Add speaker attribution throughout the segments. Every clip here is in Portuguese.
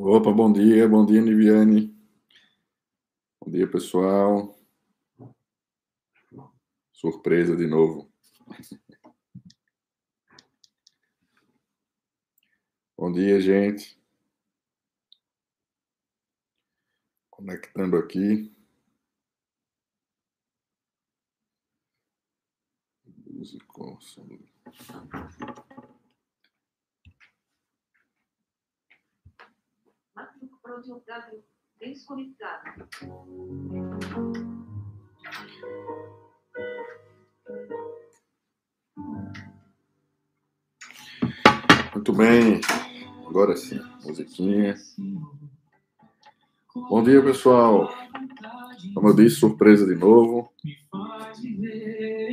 Speaker 1: Opa, bom dia, bom dia, Niviane. Bom dia, pessoal. Surpresa de novo. Bom dia, gente. Conectando aqui. Musical.
Speaker 2: projetado desconectado.
Speaker 1: Muito bem, agora sim, musiquinha. Bom dia, pessoal. Como eu disse, surpresa de novo.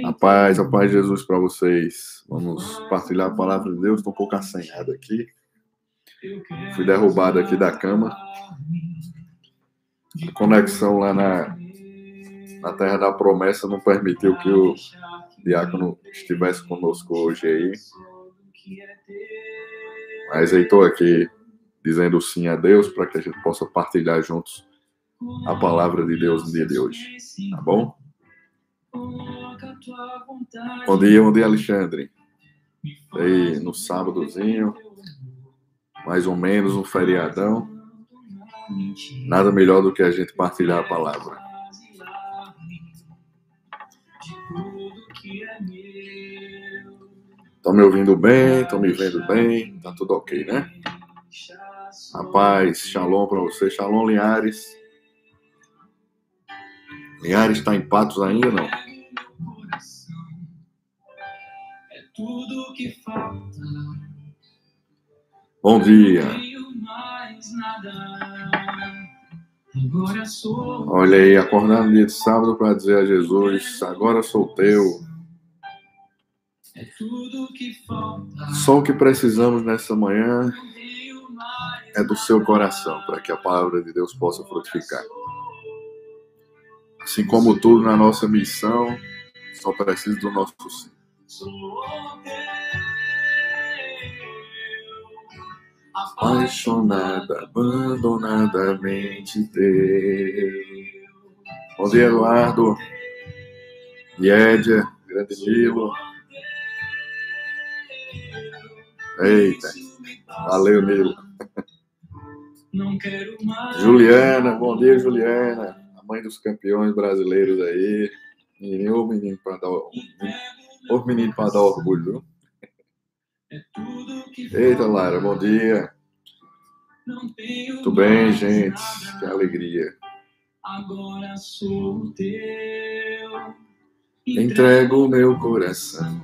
Speaker 1: A paz, a paz de Jesus para vocês. Vamos partilhar a palavra de Deus. Estou um pouco assanhado aqui. Fui derrubado aqui da cama. A conexão lá na, na Terra da Promessa não permitiu que o diácono estivesse conosco hoje aí. Mas aí estou aqui dizendo sim a Deus para que a gente possa partilhar juntos a palavra de Deus no dia de hoje. Tá bom? Bom dia, bom dia, Alexandre. Aí no sábadozinho, mais ou menos um feriadão. Nada melhor do que a gente partilhar a palavra. Estão me ouvindo bem? Estão me vendo bem? Tá tudo ok, né? Rapaz, shalom para você. Shalom, Linhares. Linhares está em Patos ainda, não? Tudo que falta Bom dia. Olha aí, acordando dia de sábado para dizer a Jesus: agora sou teu. Só o que precisamos nessa manhã é do seu coração, para que a palavra de Deus possa frutificar. Assim como tudo na nossa missão, só precisa do nosso sim apaixonada, abandonadamente teu. Bom dia, Eduardo. Yédia, grande Nilo. Eita, valeu, Nilo. Juliana, bom dia, Juliana. A mãe dos campeões brasileiros aí. Menino, menino para dar, o menino para dar orgulho, viu? Eita, Lara, bom dia. Tudo bem, gente? Que alegria. Agora sou teu. Entrego o meu coração.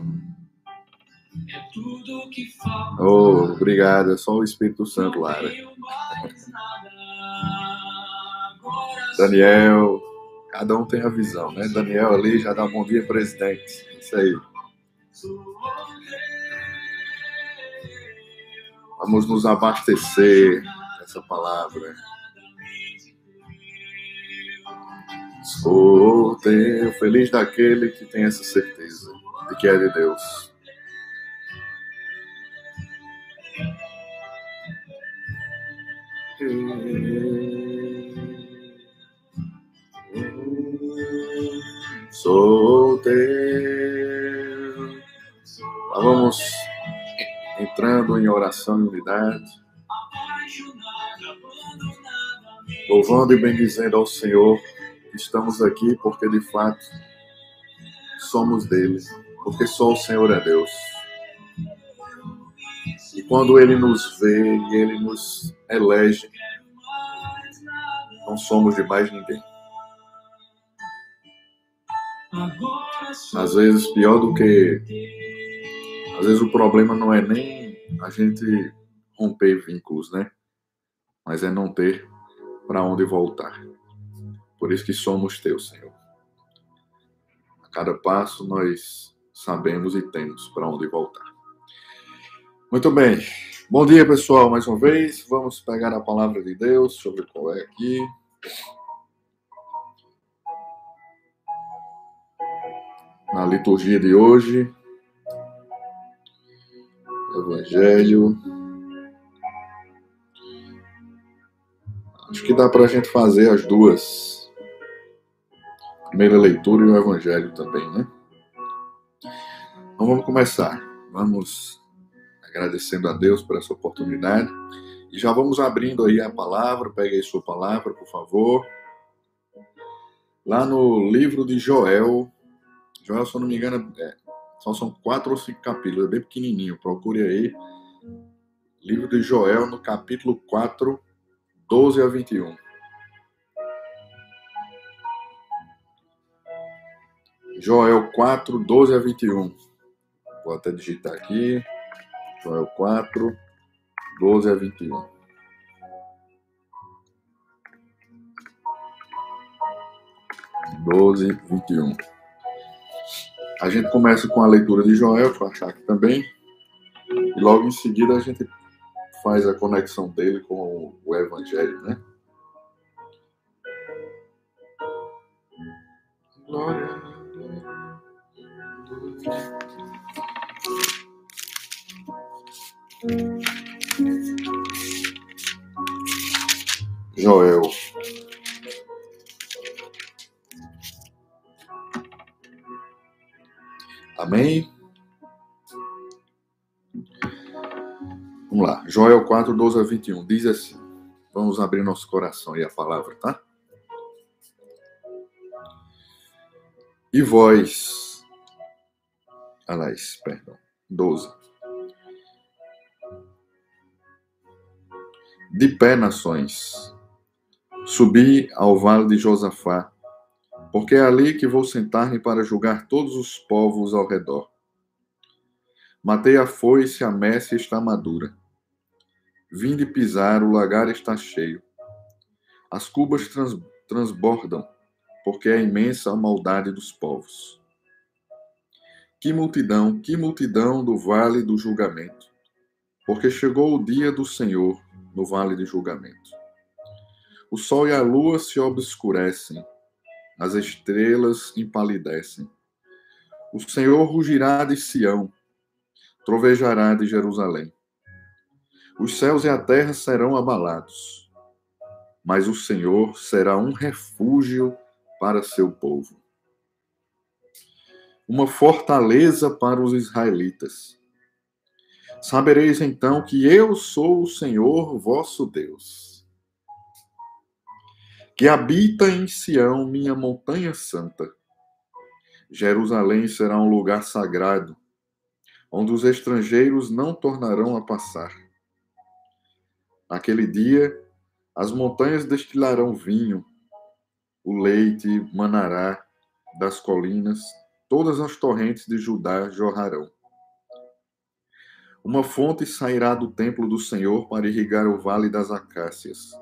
Speaker 1: É tudo que falta. Oh, obrigado. É só o Espírito Santo, Lara. Daniel, cada um tem a visão, né? Daniel ali já dá um bom dia, presidente. Isso aí. Vamos nos abastecer dessa palavra. Sou teu, feliz daquele que tem essa certeza de que é de Deus. Sou teu. Entrando em oração e unidade, louvando e bendizendo ao Senhor. Estamos aqui porque de fato somos dele, porque só o Senhor é Deus. E quando ele nos vê e ele nos elege, não somos de mais ninguém. Às vezes, pior do que às vezes o problema não é nem a gente romper vínculos, né? Mas é não ter para onde voltar. Por isso que somos teus, Senhor. A cada passo nós sabemos e temos para onde voltar. Muito bem. Bom dia, pessoal, mais uma vez. Vamos pegar a palavra de Deus sobre qual é aqui. na liturgia de hoje. Evangelho. Acho que dá para a gente fazer as duas. Primeira leitura e o Evangelho também, né? Então vamos começar. Vamos agradecendo a Deus por essa oportunidade. E já vamos abrindo aí a palavra. Pegue aí sua palavra, por favor. Lá no livro de Joel. Joel, se eu não me engano, é, só são quatro ou cinco capítulos, é bem pequenininho. Procure aí. Livro de Joel, no capítulo 4, 12 a 21. Joel 4, 12 a 21. Vou até digitar aqui. Joel 4, 12 a 21. Doze, vinte e um. A gente começa com a leitura de Joel, para achar aqui também, e logo em seguida a gente faz a conexão dele com o Evangelho, né? Glória. Joel. Amém? Vamos lá. Joel 4, 12 a 21. Diz assim. Vamos abrir nosso coração e a palavra, tá? E vós. Aliás, perdão. 12. De pé, nações, subi ao vale de Josafá, porque é ali que vou sentar-me para julgar todos os povos ao redor. Matei a foice, a messe está madura. Vinde pisar, o lagar está cheio. As cubas trans, transbordam, porque é imensa a maldade dos povos. Que multidão, que multidão do vale do julgamento, porque chegou o dia do Senhor no vale de julgamento. O sol e a lua se obscurecem, as estrelas empalidecem. O Senhor rugirá de Sião, trovejará de Jerusalém. Os céus e a terra serão abalados, mas o Senhor será um refúgio para seu povo. Uma fortaleza para os israelitas Sabereis então que eu sou o Senhor vosso Deus, que habita em Sião, minha montanha santa. Jerusalém será um lugar sagrado, onde os estrangeiros não tornarão a passar. Naquele dia, as montanhas destilarão vinho, o leite manará das colinas, todas as torrentes de Judá jorrarão. Uma fonte sairá do templo do Senhor para irrigar o vale das acácias.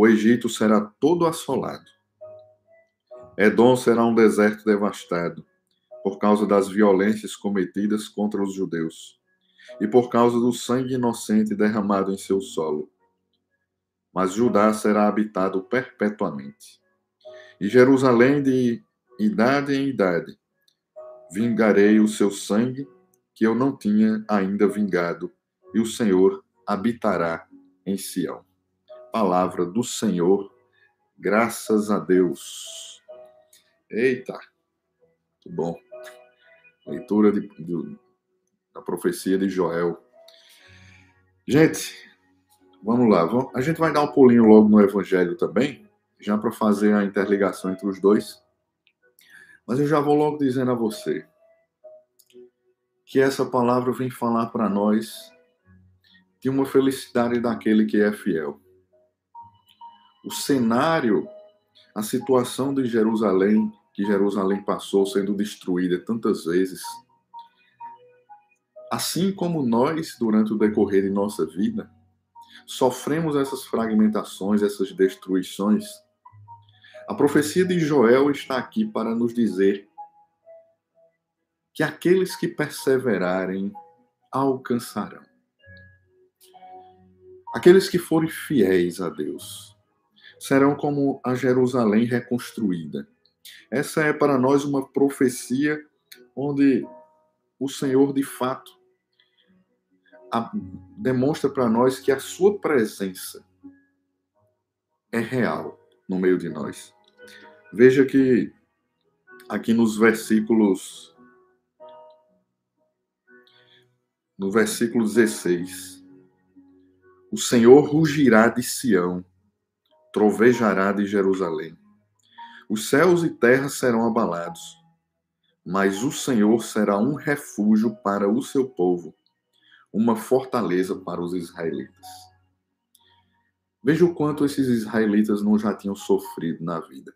Speaker 1: O Egito será todo assolado. Edom será um deserto devastado, por causa das violências cometidas contra os judeus, e por causa do sangue inocente derramado em seu solo. Mas Judá será habitado perpetuamente. E Jerusalém de idade em idade, vingarei o seu sangue que eu não tinha ainda vingado, e o Senhor habitará em Sião. Palavra do Senhor, graças a Deus. Eita, muito bom. Leitura de, de, da profecia de Joel. Gente, vamos lá. A gente vai dar um pulinho logo no Evangelho também, já para fazer a interligação entre os dois. Mas eu já vou logo dizendo a você que essa palavra vem falar para nós de uma felicidade daquele que é fiel. O cenário, a situação de Jerusalém, que Jerusalém passou sendo destruída tantas vezes, assim como nós, durante o decorrer de nossa vida, sofremos essas fragmentações, essas destruições, a profecia de Joel está aqui para nos dizer que aqueles que perseverarem alcançarão. Aqueles que forem fiéis a Deus serão como a Jerusalém reconstruída. Essa é para nós uma profecia onde o Senhor, de fato, a, demonstra para nós que a sua presença é real no meio de nós. Veja que aqui nos versículos no versículo 16, o Senhor rugirá de Sião, trovejará de Jerusalém. Os céus e terra serão abalados, mas o Senhor será um refúgio para o seu povo, uma fortaleza para os israelitas. Veja o quanto esses israelitas não já tinham sofrido na vida.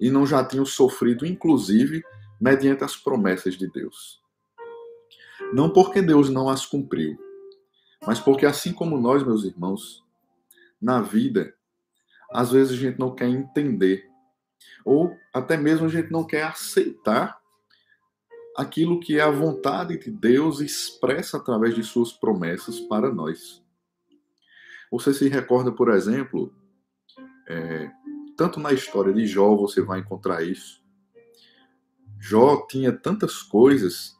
Speaker 1: E não já tinham sofrido, inclusive, mediante as promessas de Deus. Não porque Deus não as cumpriu, mas porque, assim como nós, meus irmãos, na vida, às vezes a gente não quer entender, ou até mesmo a gente não quer aceitar aquilo que é a vontade de Deus expressa através de suas promessas para nós. Você se recorda, por exemplo, é, tanto na história de Jó você vai encontrar isso. Jó tinha tantas coisas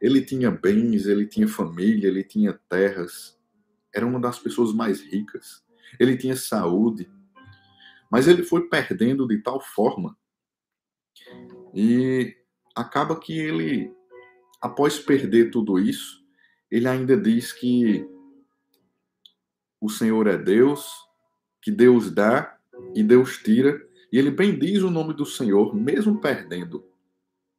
Speaker 1: ele tinha bens, ele tinha família, ele tinha terras. Era uma das pessoas mais ricas. Ele tinha saúde. Mas ele foi perdendo de tal forma. E acaba que ele, após perder tudo isso, ele ainda diz que o Senhor é Deus, que Deus dá e Deus tira. E ele bendiz o nome do Senhor, mesmo perdendo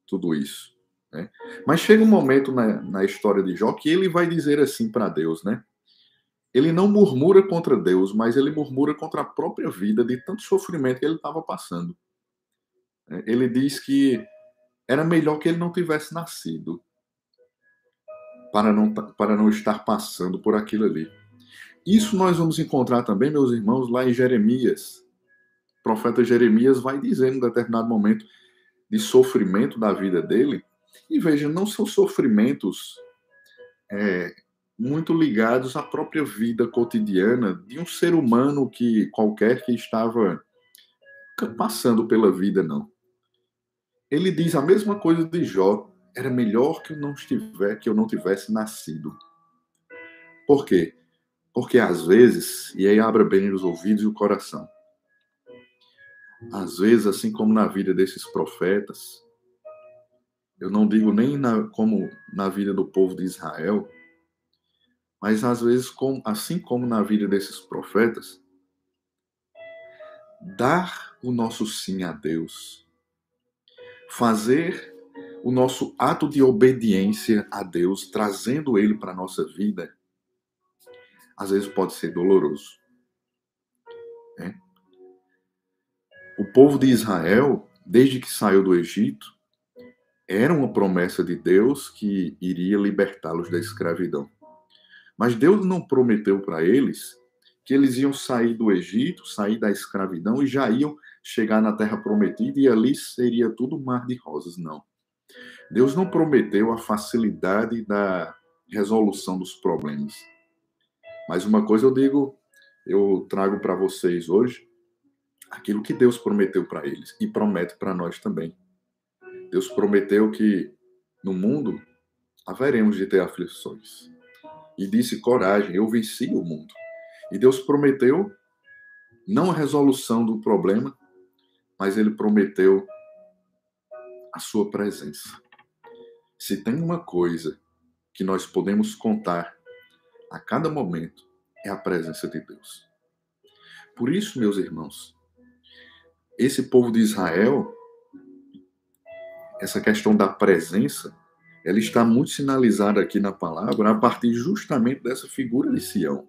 Speaker 1: tudo isso. Né? Mas chega um momento na, na história de Jó que ele vai dizer assim para Deus, né? Ele não murmura contra Deus, mas ele murmura contra a própria vida de tanto sofrimento que ele estava passando. É, ele diz que era melhor que ele não tivesse nascido para não, para não estar passando por aquilo ali. Isso nós vamos encontrar também, meus irmãos, lá em Jeremias. O profeta Jeremias vai dizer em determinado momento de sofrimento da vida dele e veja, não são sofrimentos é, muito ligados à própria vida cotidiana de um ser humano que qualquer que estava passando pela vida, não. Ele diz a mesma coisa de Jó. Era melhor que eu não estiver, que eu não tivesse nascido. Por quê? Porque às vezes, e aí abra bem os ouvidos e o coração. Às vezes, assim como na vida desses profetas, eu não digo nem na, como na vida do povo de Israel, mas às vezes, assim como na vida desses profetas, dar o nosso sim a Deus, fazer o nosso ato de obediência a Deus, trazendo Ele para a nossa vida, às vezes pode ser doloroso. Né? O povo de Israel, desde que saiu do Egito, era uma promessa de Deus que iria libertá-los da escravidão. Mas Deus não prometeu para eles que eles iam sair do Egito, sair da escravidão e já iam chegar na terra prometida e ali seria tudo mar de rosas, não. Deus não prometeu a facilidade da resolução dos problemas. Mas uma coisa eu digo, eu trago para vocês hoje aquilo que Deus prometeu para eles e promete para nós também. Deus prometeu que no mundo haveremos de ter aflições. E disse: coragem, eu venci o mundo. E Deus prometeu não a resolução do problema, mas ele prometeu a sua presença. Se tem uma coisa que nós podemos contar a cada momento, é a presença de Deus. Por isso, meus irmãos, esse povo de Israel essa questão da presença, ela está muito sinalizada aqui na palavra a partir justamente dessa figura de Sião.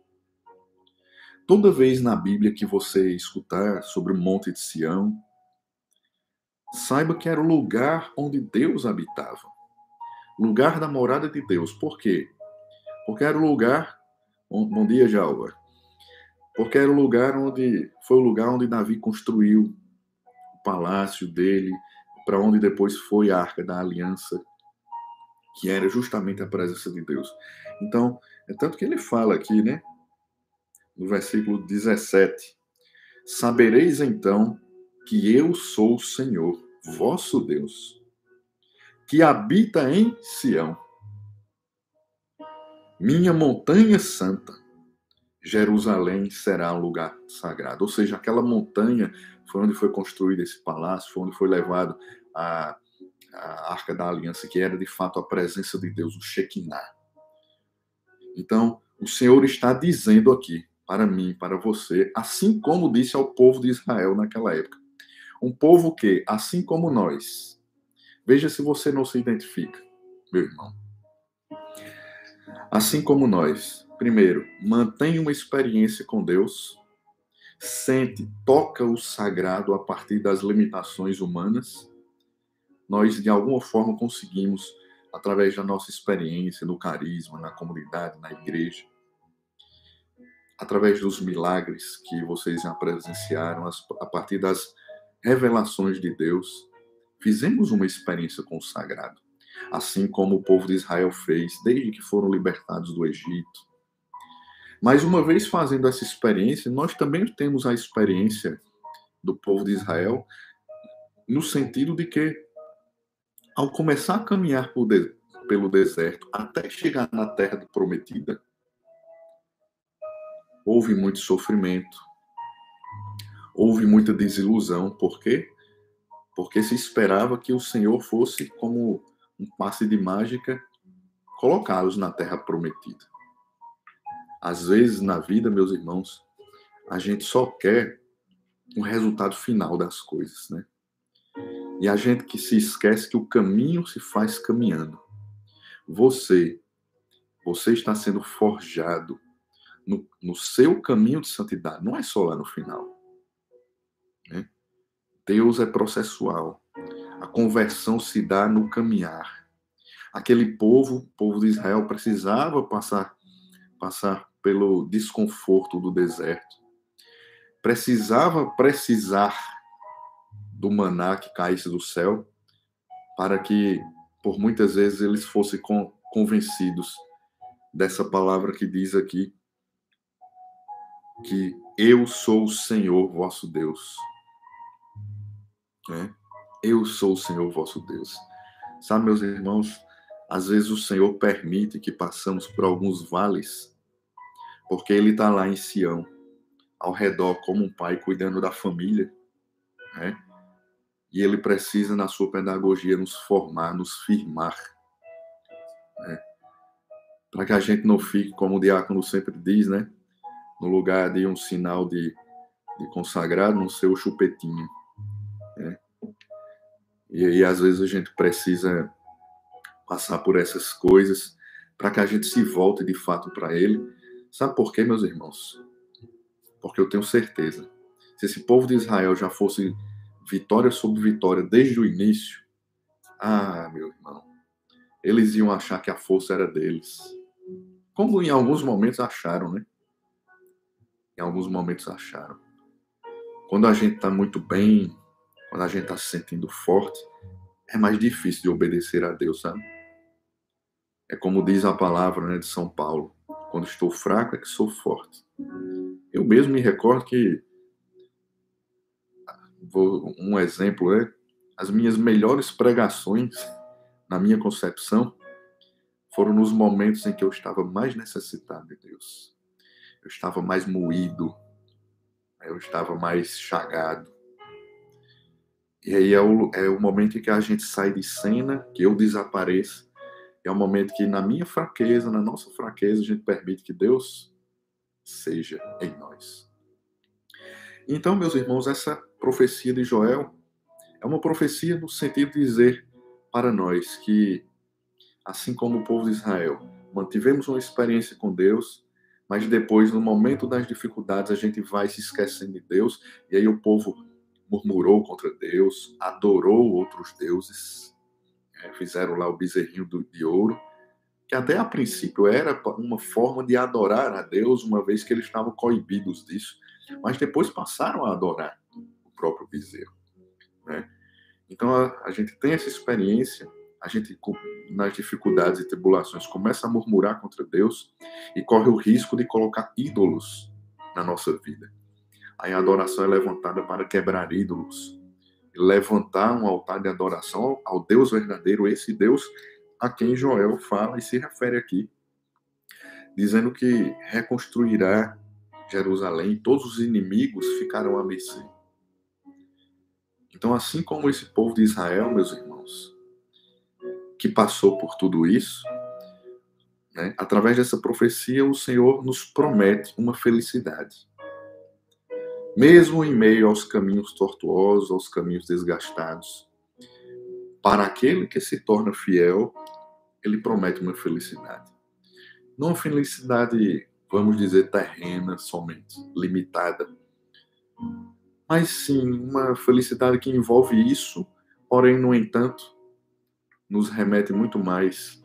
Speaker 1: Toda vez na Bíblia que você escutar sobre o Monte de Sião, saiba que era o lugar onde Deus habitava. Lugar da morada de Deus. Por quê? Porque era o lugar. Bom dia, Jalva. Porque era o lugar onde. Foi o lugar onde Davi construiu o palácio dele, para onde depois foi a Arca da Aliança, que era justamente a presença de Deus. Então, é tanto que ele fala aqui, né, no versículo 17: Sabereis então que eu sou o Senhor, vosso Deus, que habita em Sião, minha montanha santa. Jerusalém será um lugar sagrado. Ou seja, aquela montanha foi onde foi construído esse palácio, foi onde foi levado a, a Arca da Aliança, que era de fato a presença de Deus, o Shekinah. Então, o Senhor está dizendo aqui, para mim, para você, assim como disse ao povo de Israel naquela época. Um povo que, assim como nós, veja se você não se identifica, meu irmão. Assim como nós, primeiro, mantém uma experiência com Deus, sente, toca o sagrado a partir das limitações humanas, nós de alguma forma conseguimos, através da nossa experiência no carisma, na comunidade, na igreja, através dos milagres que vocês já presenciaram, a partir das revelações de Deus, fizemos uma experiência com o sagrado, assim como o povo de Israel fez desde que foram libertados do Egito. Mas uma vez fazendo essa experiência, nós também temos a experiência do povo de Israel no sentido de que ao começar a caminhar pelo deserto até chegar na terra prometida, houve muito sofrimento, houve muita desilusão. Por quê? Porque se esperava que o Senhor fosse, como um passe de mágica, colocá-los na terra prometida. Às vezes, na vida, meus irmãos, a gente só quer o resultado final das coisas, né? E a gente que se esquece que o caminho se faz caminhando. Você, você está sendo forjado no, no seu caminho de santidade, não é só lá no final. Né? Deus é processual. A conversão se dá no caminhar. Aquele povo, o povo de Israel, precisava passar, passar pelo desconforto do deserto. Precisava precisar do maná que caísse do céu, para que, por muitas vezes, eles fossem convencidos dessa palavra que diz aqui, que eu sou o Senhor vosso Deus. Né? Eu sou o Senhor vosso Deus. Sabe, meus irmãos, às vezes o Senhor permite que passamos por alguns vales, porque Ele está lá em Sião, ao redor, como um pai cuidando da família, né? E Ele precisa, na sua pedagogia, nos formar, nos firmar, né? Para que a gente não fique, como o diácono sempre diz, né? no lugar de um sinal de, de consagrado, no seu chupetinho. Né? E aí, às vezes, a gente precisa passar por essas coisas para que a gente se volte de fato para Ele. Sabe por quê, meus irmãos? Porque eu tenho certeza. Se esse povo de Israel já fosse vitória sobre vitória desde o início, ah, meu irmão, eles iam achar que a força era deles. Como em alguns momentos acharam, né? em alguns momentos acharam. Quando a gente está muito bem, quando a gente está se sentindo forte, é mais difícil de obedecer a Deus, sabe? É como diz a palavra né, de São Paulo: quando estou fraco é que sou forte. Eu mesmo me recordo que, um exemplo é, as minhas melhores pregações, na minha concepção, foram nos momentos em que eu estava mais necessitado de Deus eu estava mais moído, eu estava mais chagado. E aí é o, é o momento em que a gente sai de cena, que eu desapareço. É o momento que, na minha fraqueza, na nossa fraqueza, a gente permite que Deus seja em nós. Então, meus irmãos, essa profecia de Joel é uma profecia no sentido de dizer para nós que, assim como o povo de Israel, mantivemos uma experiência com Deus, mas depois, no momento das dificuldades, a gente vai se esquecendo de Deus, e aí o povo murmurou contra Deus, adorou outros deuses, é, fizeram lá o bezerrinho de ouro, que até a princípio era uma forma de adorar a Deus, uma vez que eles estavam coibidos disso, mas depois passaram a adorar o próprio bezerro. Né? Então a, a gente tem essa experiência a gente, nas dificuldades e tribulações, começa a murmurar contra Deus e corre o risco de colocar ídolos na nossa vida. Aí a adoração é levantada para quebrar ídolos. levantar um altar de adoração ao Deus verdadeiro, esse Deus a quem Joel fala e se refere aqui, dizendo que reconstruirá Jerusalém, todos os inimigos ficarão a mercê. Então, assim como esse povo de Israel, meus irmãos, que passou por tudo isso, né, através dessa profecia, o Senhor nos promete uma felicidade. Mesmo em meio aos caminhos tortuosos, aos caminhos desgastados, para aquele que se torna fiel, ele promete uma felicidade. Não uma felicidade, vamos dizer, terrena somente, limitada, mas sim uma felicidade que envolve isso, porém, no entanto, nos remete muito mais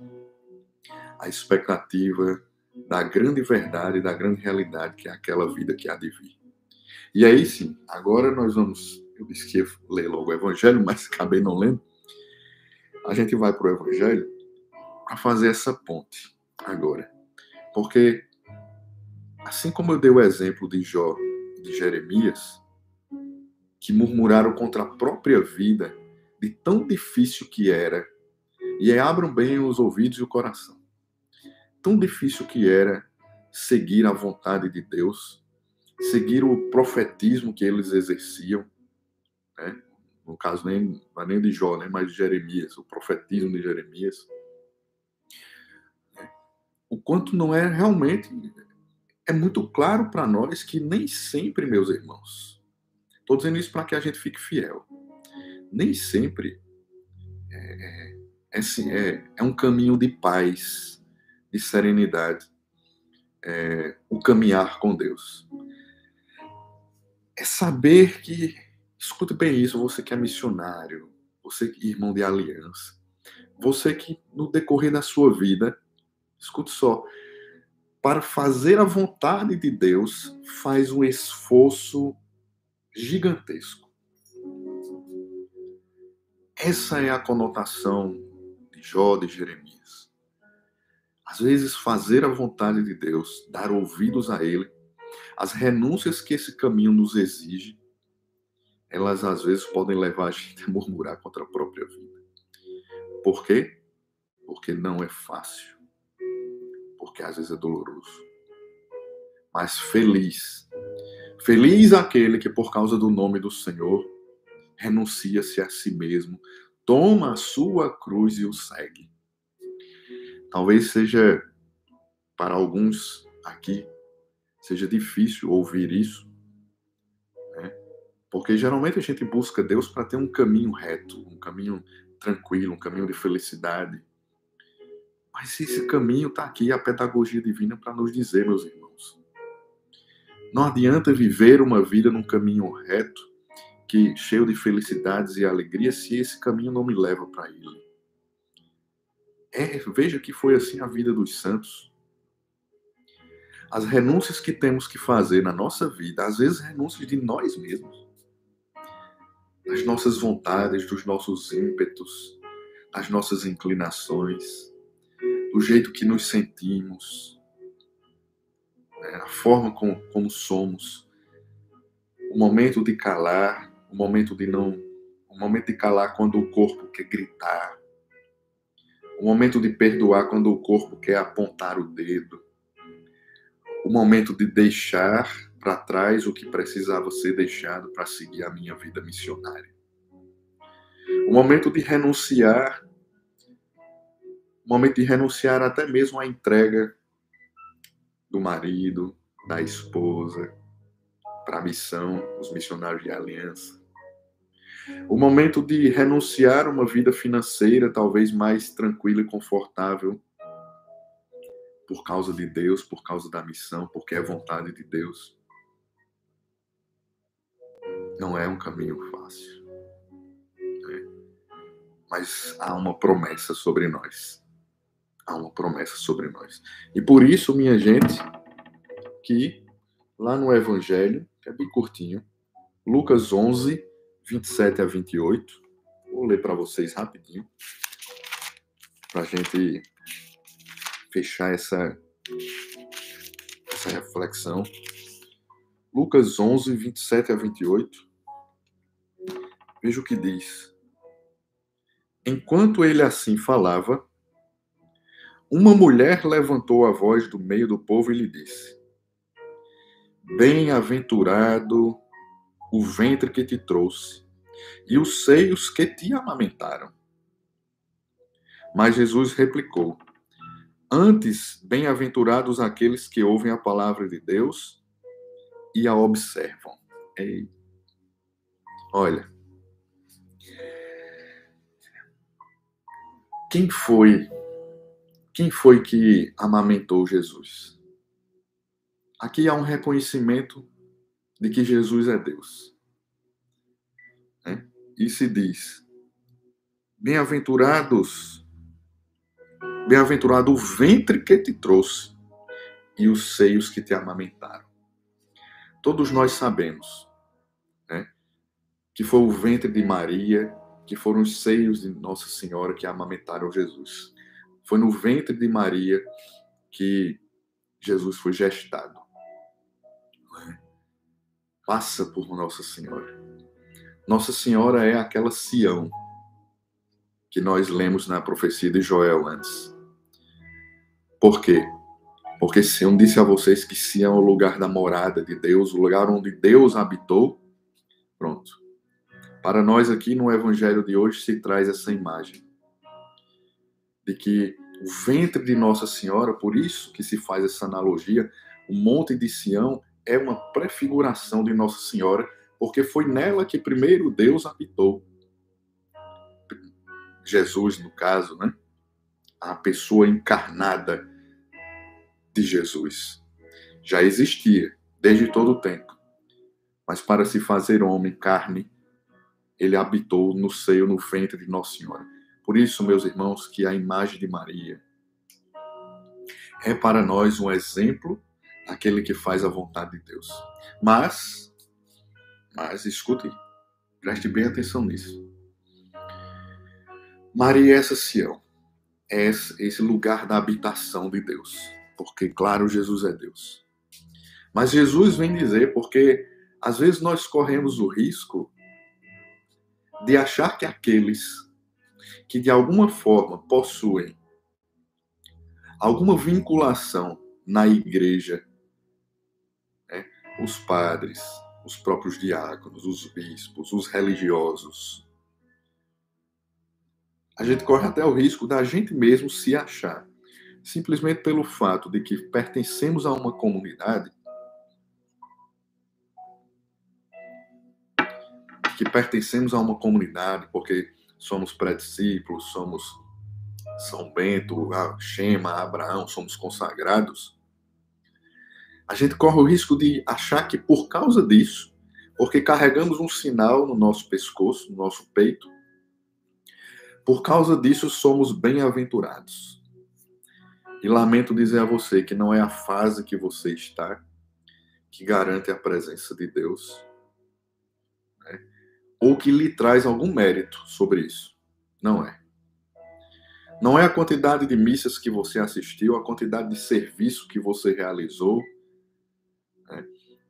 Speaker 1: à expectativa da grande verdade, da grande realidade que é aquela vida que há de vir. E aí sim, agora nós vamos, eu disse que ia ler logo o Evangelho, mas acabei não lendo. A gente vai para o Evangelho para fazer essa ponte agora. Porque, assim como eu dei o exemplo de Jó e de Jeremias, que murmuraram contra a própria vida, de tão difícil que era, e abram bem os ouvidos e o coração, tão difícil que era seguir a vontade de Deus, seguir o profetismo que eles exerciam, né? no caso nem, é nem de Jó, né? mas de Jeremias, o profetismo de Jeremias, o quanto não é realmente. É muito claro para nós que nem sempre, meus irmãos, estou dizendo isso para que a gente fique fiel, nem sempre é, é, é, é, é um caminho de paz, de serenidade, é, o caminhar com Deus. É saber que, escute bem isso, você que é missionário, você que é irmão de aliança, você que no decorrer da sua vida Escute só. Para fazer a vontade de Deus, faz um esforço gigantesco. Essa é a conotação de Jó, de Jeremias. Às vezes, fazer a vontade de Deus, dar ouvidos a Ele, as renúncias que esse caminho nos exige, elas às vezes podem levar a gente a murmurar contra a própria vida. Por quê? Porque não é fácil porque às vezes é doloroso. Mas feliz. Feliz aquele que, por causa do nome do Senhor, renuncia-se a si mesmo, toma a sua cruz e o segue. Talvez seja, para alguns aqui, seja difícil ouvir isso, né? porque geralmente a gente busca Deus para ter um caminho reto, um caminho tranquilo, um caminho de felicidade. Mas esse caminho está aqui, a pedagogia divina, para nos dizer, meus irmãos. Não adianta viver uma vida num caminho reto, que cheio de felicidades e alegria, se esse caminho não me leva para ele. É, veja que foi assim a vida dos santos. As renúncias que temos que fazer na nossa vida, às vezes renúncias de nós mesmos, das nossas vontades, dos nossos ímpetos, das nossas inclinações, do jeito que nos sentimos, né? a forma como, como somos, o momento de calar, o momento de não, o momento de calar quando o corpo quer gritar, o momento de perdoar quando o corpo quer apontar o dedo, o momento de deixar para trás o que precisava ser deixado para seguir a minha vida missionária. O momento de renunciar momento de renunciar até mesmo à entrega do marido, da esposa, para a missão, os missionários de aliança. O momento de renunciar a uma vida financeira talvez mais tranquila e confortável por causa de Deus, por causa da missão, porque é vontade de Deus. Não é um caminho fácil. Né? Mas há uma promessa sobre nós há uma promessa sobre nós. E por isso, minha gente, que lá no Evangelho, que é bem curtinho, Lucas 11, 27 a 28, vou ler para vocês rapidinho, para a gente fechar essa, essa reflexão. Lucas 11, 27 a 28. Veja o que diz. Enquanto ele assim falava, uma mulher levantou a voz do meio do povo e lhe disse: Bem-aventurado o ventre que te trouxe e os seios que te amamentaram. Mas Jesus replicou: Antes, bem-aventurados aqueles que ouvem a palavra de Deus e a observam. Ei. Olha. Quem foi? Quem foi que amamentou Jesus? Aqui há um reconhecimento de que Jesus é Deus. Né? E se diz: Bem-aventurados Bem-aventurado o ventre que te trouxe e os seios que te amamentaram. Todos nós sabemos né, que foi o ventre de Maria, que foram os seios de Nossa Senhora que amamentaram Jesus. Foi no ventre de Maria que Jesus foi gestado. Passa por Nossa Senhora. Nossa Senhora é aquela Sião que nós lemos na profecia de Joel antes. Por quê? Porque eu disse a vocês que se é o lugar da morada de Deus, o lugar onde Deus habitou, pronto. Para nós aqui no evangelho de hoje se traz essa imagem de que o ventre de Nossa Senhora, por isso que se faz essa analogia, o Monte de Sião é uma prefiguração de Nossa Senhora, porque foi nela que primeiro Deus habitou. Jesus, no caso, né? A pessoa encarnada de Jesus. Já existia desde todo o tempo. Mas para se fazer homem, carne, ele habitou no seio, no ventre de Nossa Senhora. Por isso, meus irmãos, que a imagem de Maria é para nós um exemplo daquele que faz a vontade de Deus. Mas, mas escute, preste bem atenção nisso. Maria é essa Sião, é esse lugar da habitação de Deus porque, claro, Jesus é Deus. Mas Jesus vem dizer porque às vezes nós corremos o risco de achar que aqueles que de alguma forma possuem alguma vinculação na igreja, né? os padres, os próprios diáconos, os bispos, os religiosos, a gente corre até o risco da gente mesmo se achar simplesmente pelo fato de que pertencemos a uma comunidade, que pertencemos a uma comunidade porque somos pré-discípulos, somos São Bento, Shema, Abraão, somos consagrados, a gente corre o risco de achar que por causa disso, porque carregamos um sinal no nosso pescoço, no nosso peito, por causa disso somos bem-aventurados. E lamento dizer a você que não é a fase que você está que garante a presença de Deus? Ou que lhe traz algum mérito sobre isso. Não é. Não é a quantidade de missas que você assistiu, a quantidade de serviço que você realizou, né?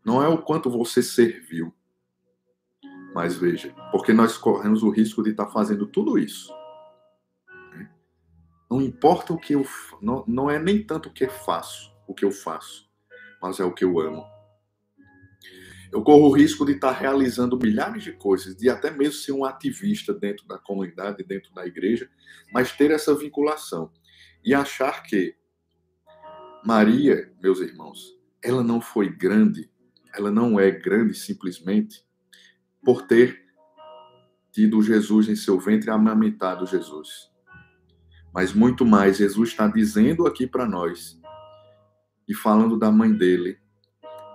Speaker 1: não é o quanto você serviu. Mas veja, porque nós corremos o risco de estar fazendo tudo isso não importa o que eu. Não, não é nem tanto o que faço, o que eu faço, mas é o que eu amo. Eu corro o risco de estar realizando milhares de coisas, de até mesmo ser um ativista dentro da comunidade, dentro da igreja, mas ter essa vinculação e achar que Maria, meus irmãos, ela não foi grande, ela não é grande simplesmente por ter tido Jesus em seu ventre e amamentado Jesus mas muito mais. Jesus está dizendo aqui para nós, e falando da mãe dele,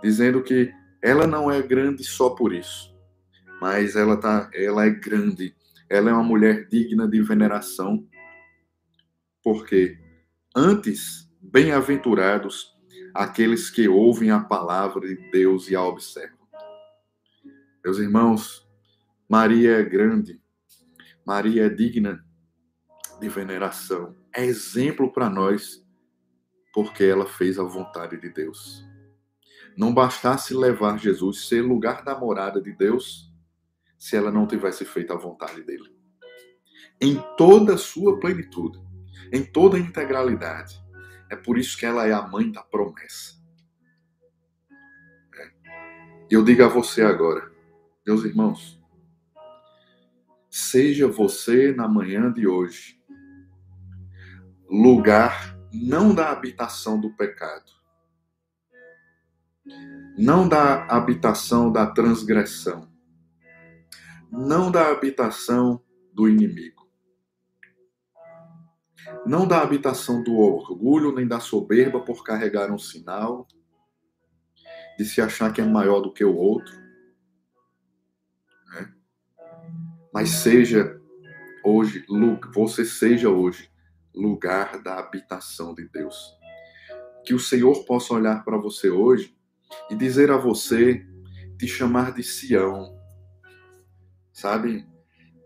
Speaker 1: dizendo que ela não é grande só por isso, mas ela, tá, ela é grande, ela é uma mulher digna de veneração, porque antes, bem-aventurados aqueles que ouvem a palavra de Deus e a observam. Meus irmãos, Maria é grande, Maria é digna de veneração. É exemplo para nós, porque ela fez a vontade de Deus. Não bastasse levar Jesus ser lugar da morada de Deus, se ela não tivesse feito a vontade dele. Em toda a sua plenitude, em toda a integralidade. É por isso que ela é a mãe da promessa. É. Eu digo a você agora, meus irmãos, seja você na manhã de hoje lugar não da habitação do pecado, não da habitação da transgressão, não da habitação do inimigo, não da habitação do orgulho nem da soberba por carregar um sinal, de se achar que é maior do que o outro, né? mas seja hoje, você seja hoje lugar da habitação de Deus. Que o Senhor possa olhar para você hoje e dizer a você, te chamar de Sião, sabe?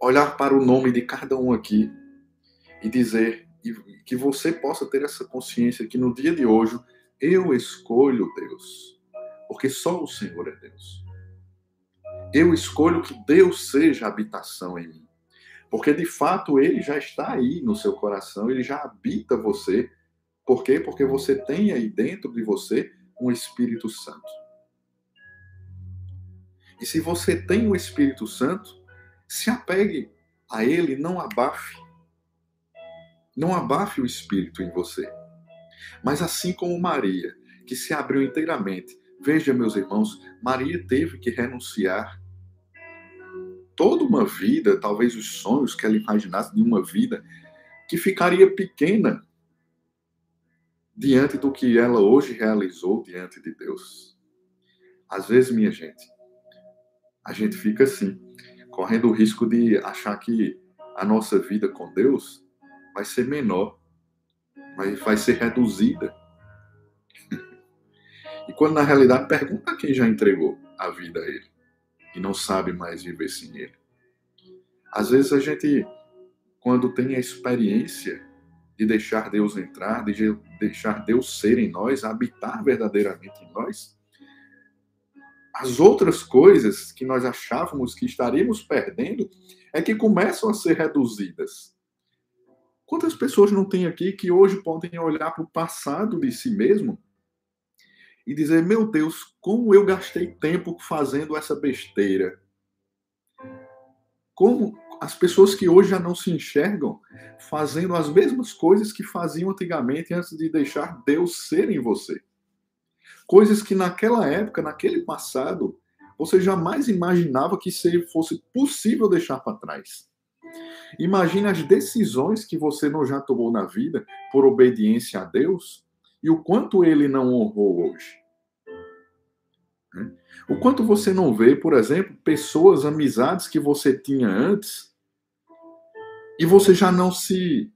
Speaker 1: Olhar para o nome de cada um aqui e dizer que você possa ter essa consciência que no dia de hoje eu escolho Deus, porque só o Senhor é Deus. Eu escolho que Deus seja habitação em mim. Porque de fato ele já está aí no seu coração, ele já habita você. Por quê? Porque você tem aí dentro de você um Espírito Santo. E se você tem o Espírito Santo, se apegue a ele, não abafe. Não abafe o Espírito em você. Mas assim como Maria, que se abriu inteiramente. Veja, meus irmãos, Maria teve que renunciar toda uma vida, talvez os sonhos que ela imaginasse de uma vida, que ficaria pequena diante do que ela hoje realizou diante de Deus. Às vezes, minha gente, a gente fica assim, correndo o risco de achar que a nossa vida com Deus vai ser menor, vai, vai ser reduzida. e quando na realidade pergunta quem já entregou a vida a Ele e não sabe mais viver sem Ele. Às vezes a gente, quando tem a experiência de deixar Deus entrar, de deixar Deus ser em nós, habitar verdadeiramente em nós, as outras coisas que nós achávamos que estaríamos perdendo é que começam a ser reduzidas. Quantas pessoas não tem aqui que hoje podem olhar para o passado de si mesmo e dizer: Meu Deus, como eu gastei tempo fazendo essa besteira? Como as pessoas que hoje já não se enxergam fazendo as mesmas coisas que faziam antigamente antes de deixar Deus ser em você. Coisas que naquela época, naquele passado, você jamais imaginava que fosse possível deixar para trás. Imagine as decisões que você não já tomou na vida por obediência a Deus e o quanto ele não honrou hoje. Né? O quanto você não vê, por exemplo, pessoas, amizades que você tinha antes e você já não se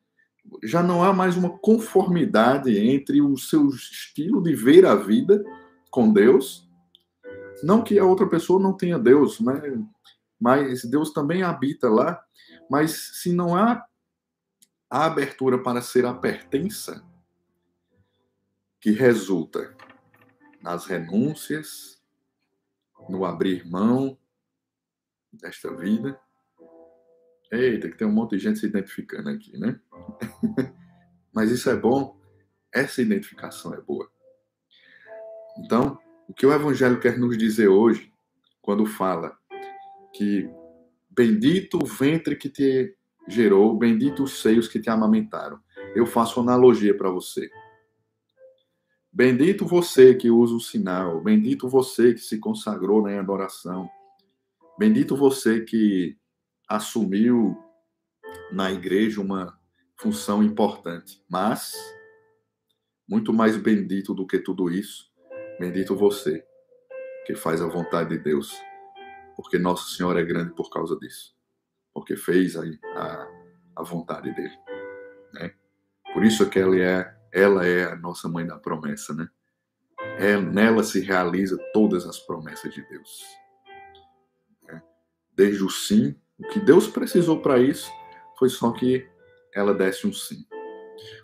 Speaker 1: já não há mais uma conformidade entre o seu estilo de ver a vida com Deus. Não que a outra pessoa não tenha Deus, né? mas Deus também habita lá. Mas se não há a abertura para ser a pertença, que resulta nas renúncias, no abrir mão desta vida. Eita, que tem um monte de gente se identificando aqui, né? Mas isso é bom, essa identificação é boa. Então, o que o Evangelho quer nos dizer hoje, quando fala que bendito o ventre que te gerou, bendito os seios que te amamentaram. Eu faço analogia para você. Bendito você que usa o sinal, bendito você que se consagrou na adoração, bendito você que assumiu na igreja uma função importante. Mas, muito mais bendito do que tudo isso, bendito você que faz a vontade de Deus, porque Nossa Senhora é grande por causa disso, porque fez a, a, a vontade dele. Né? Por isso que ela é ela é a nossa mãe da promessa, né? É, nela se realiza todas as promessas de Deus. É. Desde o sim, o que Deus precisou para isso foi só que ela desse um sim.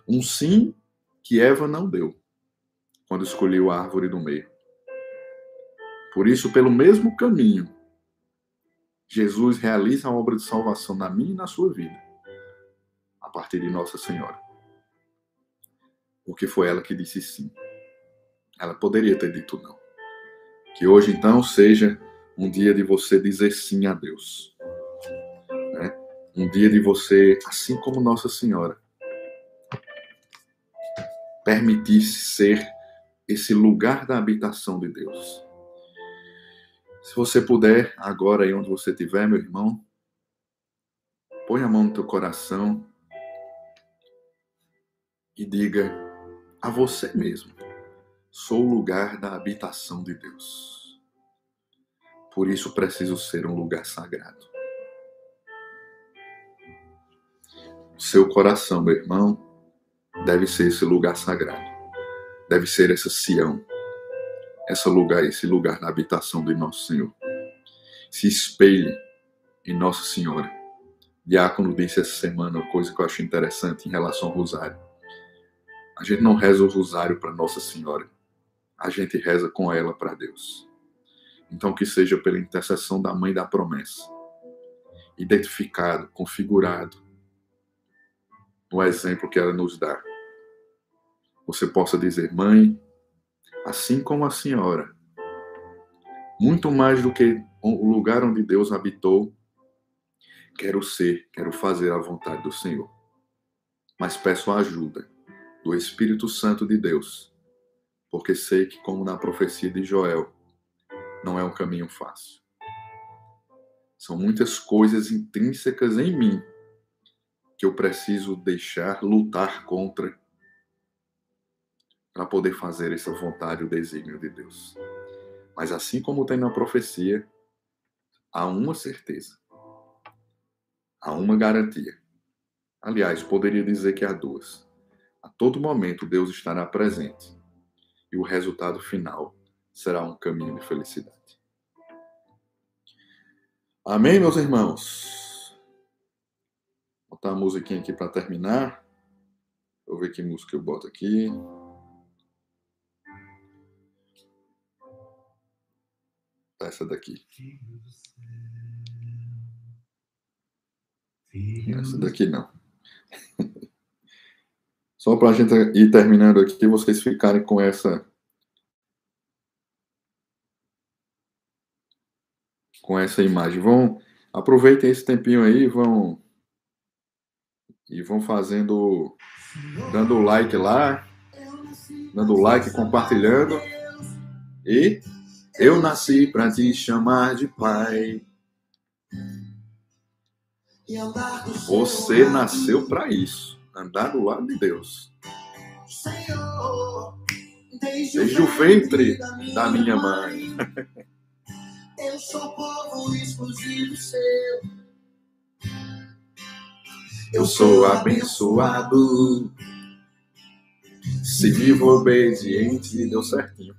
Speaker 1: Um sim que Eva não deu quando escolheu a árvore do meio. Por isso, pelo mesmo caminho Jesus realiza a obra de salvação na minha e na sua vida, a partir de Nossa Senhora. Porque foi ela que disse sim. Ela poderia ter dito não. Que hoje, então, seja um dia de você dizer sim a Deus. Um dia de você, assim como Nossa Senhora, permitir-se ser esse lugar da habitação de Deus. Se você puder, agora aí onde você estiver, meu irmão, põe a mão no teu coração e diga a você mesmo: sou o lugar da habitação de Deus. Por isso preciso ser um lugar sagrado. Seu coração, meu irmão, deve ser esse lugar sagrado. Deve ser essa Sião, esse lugar, esse lugar na habitação do nosso Senhor. Se espelhe em Nossa Senhora. Diácono disse essa semana uma coisa que eu acho interessante em relação ao rosário. A gente não reza o rosário para Nossa Senhora. A gente reza com ela para Deus. Então que seja pela intercessão da mãe da promessa. Identificado, configurado no exemplo que ela nos dá. Você possa dizer, mãe, assim como a senhora, muito mais do que o lugar onde Deus habitou, quero ser, quero fazer a vontade do Senhor. Mas peço a ajuda do Espírito Santo de Deus, porque sei que, como na profecia de Joel, não é um caminho fácil. São muitas coisas intrínsecas em mim que eu preciso deixar, lutar contra para poder fazer essa vontade, o desígnio de Deus. Mas assim como tem na profecia, há uma certeza, há uma garantia. Aliás, poderia dizer que há duas. A todo momento Deus estará presente e o resultado final será um caminho de felicidade. Amém, meus irmãos? Botar a musiquinha aqui para terminar. Vou ver que música eu boto aqui. essa daqui. Essa daqui não. Só para a gente ir terminando aqui, vocês ficarem com essa. Com essa imagem. Vão. Aproveitem esse tempinho aí, vão. E vão fazendo. Dando like lá. Dando like, compartilhando. E eu nasci para te chamar de pai. Você nasceu para isso, andar do lado de Deus. Desde o ventre da minha mãe. Eu sou povo exclusivo seu. Eu sou abençoado. Se vivo obediente, deu certinho.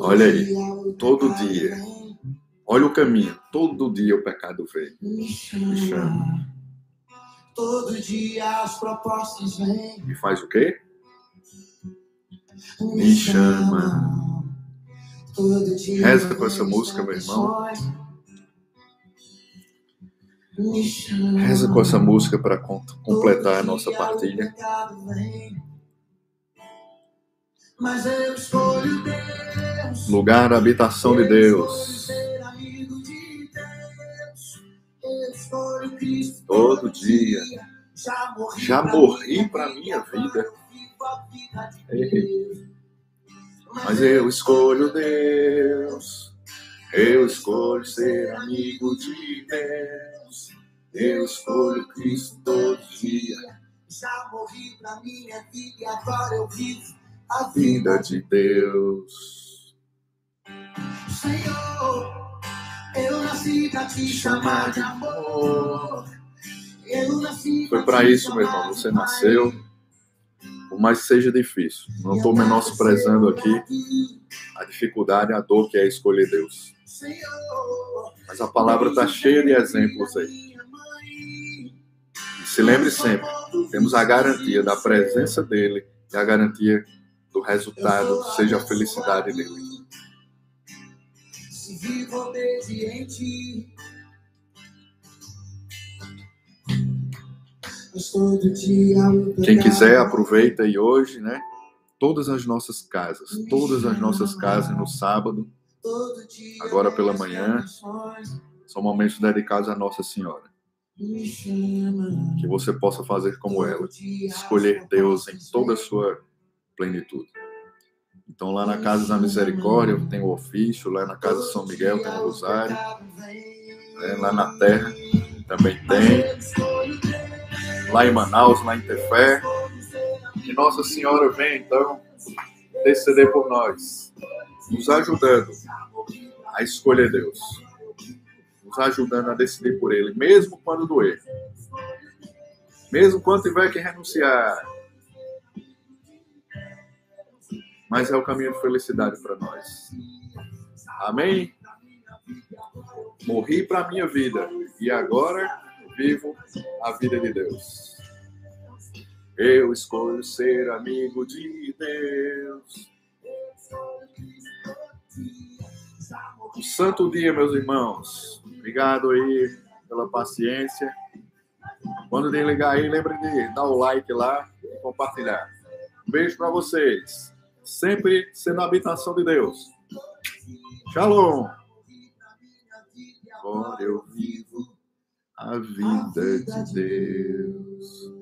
Speaker 1: Olha aí, todo dia. Olha o caminho. Todo dia o pecado vem. Me chama. Todo dia as propostas vêm. Me faz o quê? Me chama. Reza com essa música, meu irmão. Reza com essa música para completar a nossa partilha. Mas eu escolho Deus. Lugar da habitação de Deus. Todo dia. Já morri para minha vida. Mas eu escolho Deus. Eu escolho ser amigo de Deus. Eu escolho Cristo todo dia. Já morri pra minha vida e agora eu vivo a vida de Deus. Senhor, eu nasci para te chamar de amor. Foi para isso, meu irmão. Você nasceu. Por mais que seja difícil. Não estou menosprezando aqui a dificuldade, a dor que é escolher Deus. Mas a palavra está cheia de exemplos aí. E se lembre sempre: temos a garantia da presença dele e a garantia do resultado seja a felicidade dele.
Speaker 3: Se vivo obediente.
Speaker 1: Quem quiser, aproveita aí hoje, né? Todas as nossas casas, todas as nossas casas no sábado, agora pela
Speaker 3: as
Speaker 1: manhã. são momentos dedicados à Nossa Senhora. Que você possa fazer como ela, escolher Deus em toda a sua plenitude. Então, lá na Casa da Misericórdia tem o ofício, lá na Casa de São Miguel tem o rosário, né? lá na Terra também tem, lá em Manaus, lá em Tefé. Que Nossa Senhora venha, então, interceder por nós, nos ajudando a escolher Deus, nos ajudando a decidir por Ele, mesmo quando doer, mesmo quando tiver que renunciar. Mas é o caminho de felicidade para nós. Amém? Morri para minha vida e agora vivo a vida de Deus. Eu escolho ser amigo de Deus. Um santo dia, meus irmãos. Obrigado aí pela paciência. Quando desligar aí, lembre de dar o like lá e compartilhar. Um beijo para vocês. Sempre sendo a habitação de Deus. Shalom. Agora eu vivo a vida de Deus.